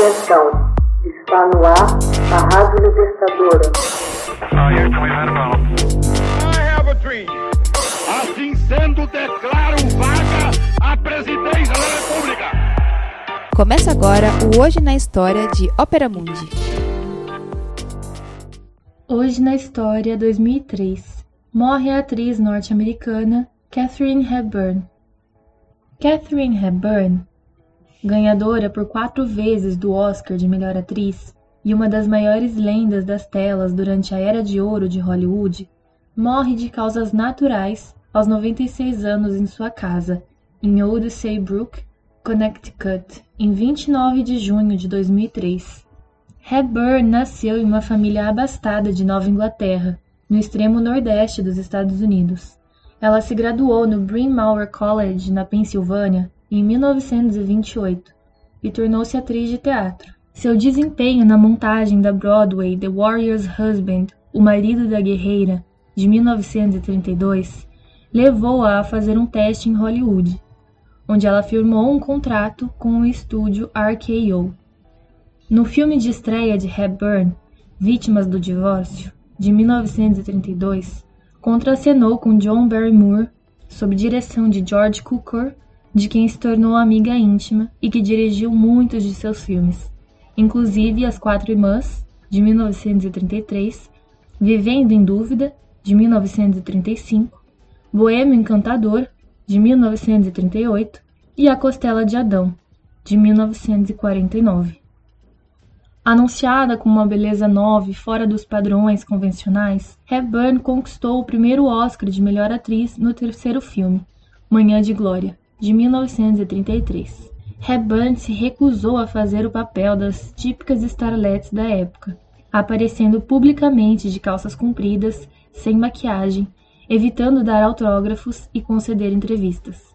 Atenção, está no ar a Rádio Libertadora. Assim sendo, declaro vaga a presidência da República. Começa agora o Hoje na História de Ópera Mundi. Hoje na História 2003 morre a atriz norte-americana Katharine Hepburn. Katharine Hepburn ganhadora por quatro vezes do Oscar de melhor atriz e uma das maiores lendas das telas durante a era de ouro de Hollywood, morre de causas naturais aos 96 anos em sua casa, em Old Saybrook, Connecticut, em 29 de junho de 2003. Hepburn nasceu em uma família abastada de Nova Inglaterra, no extremo nordeste dos Estados Unidos. Ela se graduou no Bryn Mawr College, na Pensilvânia, em 1928 e tornou-se atriz de teatro. Seu desempenho na montagem da Broadway The Warrior's Husband, O Marido da Guerreira, de 1932, levou-a a fazer um teste em Hollywood, onde ela firmou um contrato com o estúdio RKO. No filme de estreia de Hepburn, Vítimas do Divórcio, de 1932, contracenou com John Barrymore, sob direção de George Cukor de quem se tornou amiga íntima e que dirigiu muitos de seus filmes, inclusive As Quatro Irmãs, de 1933, Vivendo em Dúvida, de 1935, Boêmio Encantador, de 1938 e A Costela de Adão, de 1949. Anunciada como uma beleza nova e fora dos padrões convencionais, Hepburn conquistou o primeiro Oscar de melhor atriz no terceiro filme, Manhã de Glória de 1933. Hepburn se recusou a fazer o papel das típicas starlets da época, aparecendo publicamente de calças compridas, sem maquiagem, evitando dar autógrafos e conceder entrevistas.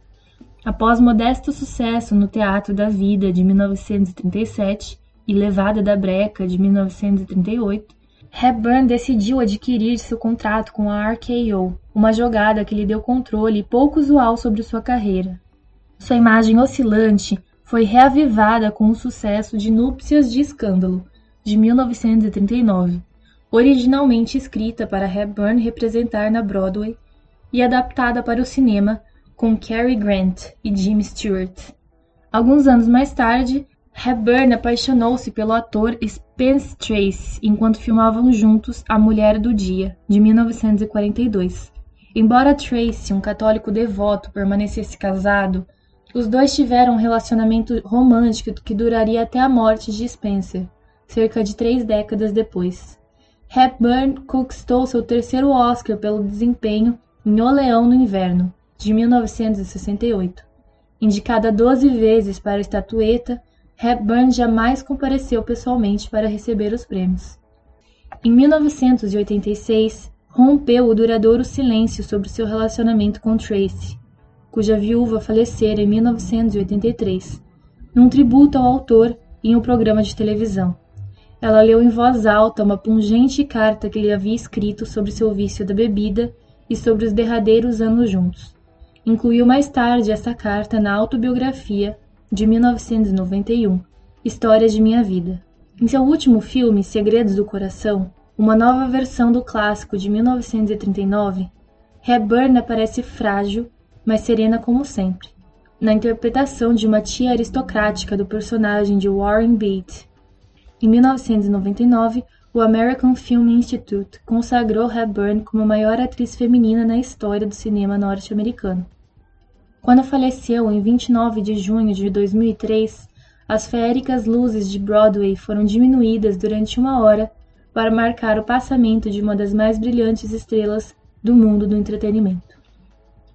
Após modesto sucesso no Teatro da Vida de 1937 e Levada da Breca de 1938, Hepburn decidiu adquirir seu contrato com a RKO, uma jogada que lhe deu controle pouco usual sobre sua carreira. Sua imagem oscilante foi reavivada com o sucesso de Núpcias de Escândalo, de 1939, originalmente escrita para Hepburn representar na Broadway e adaptada para o cinema com Cary Grant e Jim Stewart. Alguns anos mais tarde, Hepburn apaixonou-se pelo ator Spence Tracy enquanto filmavam juntos A Mulher do Dia, de 1942. Embora Tracy, um católico devoto, permanecesse casado, os dois tiveram um relacionamento romântico que duraria até a morte de Spencer, cerca de três décadas depois. Hepburn conquistou seu terceiro Oscar pelo desempenho em O Leão no Inverno, de 1968. Indicada 12 vezes para a estatueta, Hepburn jamais compareceu pessoalmente para receber os prêmios. Em 1986, rompeu o duradouro silêncio sobre seu relacionamento com Tracy, cuja viúva falecera em 1983, num tributo ao autor em um programa de televisão. Ela leu em voz alta uma pungente carta que lhe havia escrito sobre seu vício da bebida e sobre os derradeiros anos juntos. Incluiu mais tarde essa carta na autobiografia de 1991, Histórias de Minha Vida. Em seu último filme, Segredos do Coração, uma nova versão do clássico de 1939, Hepburn aparece frágil mas serena como sempre, na interpretação de uma tia aristocrática do personagem de Warren Beatty. Em 1999, o American Film Institute consagrou Hepburn como a maior atriz feminina na história do cinema norte-americano. Quando faleceu em 29 de junho de 2003, as feéricas luzes de Broadway foram diminuídas durante uma hora para marcar o passamento de uma das mais brilhantes estrelas do mundo do entretenimento.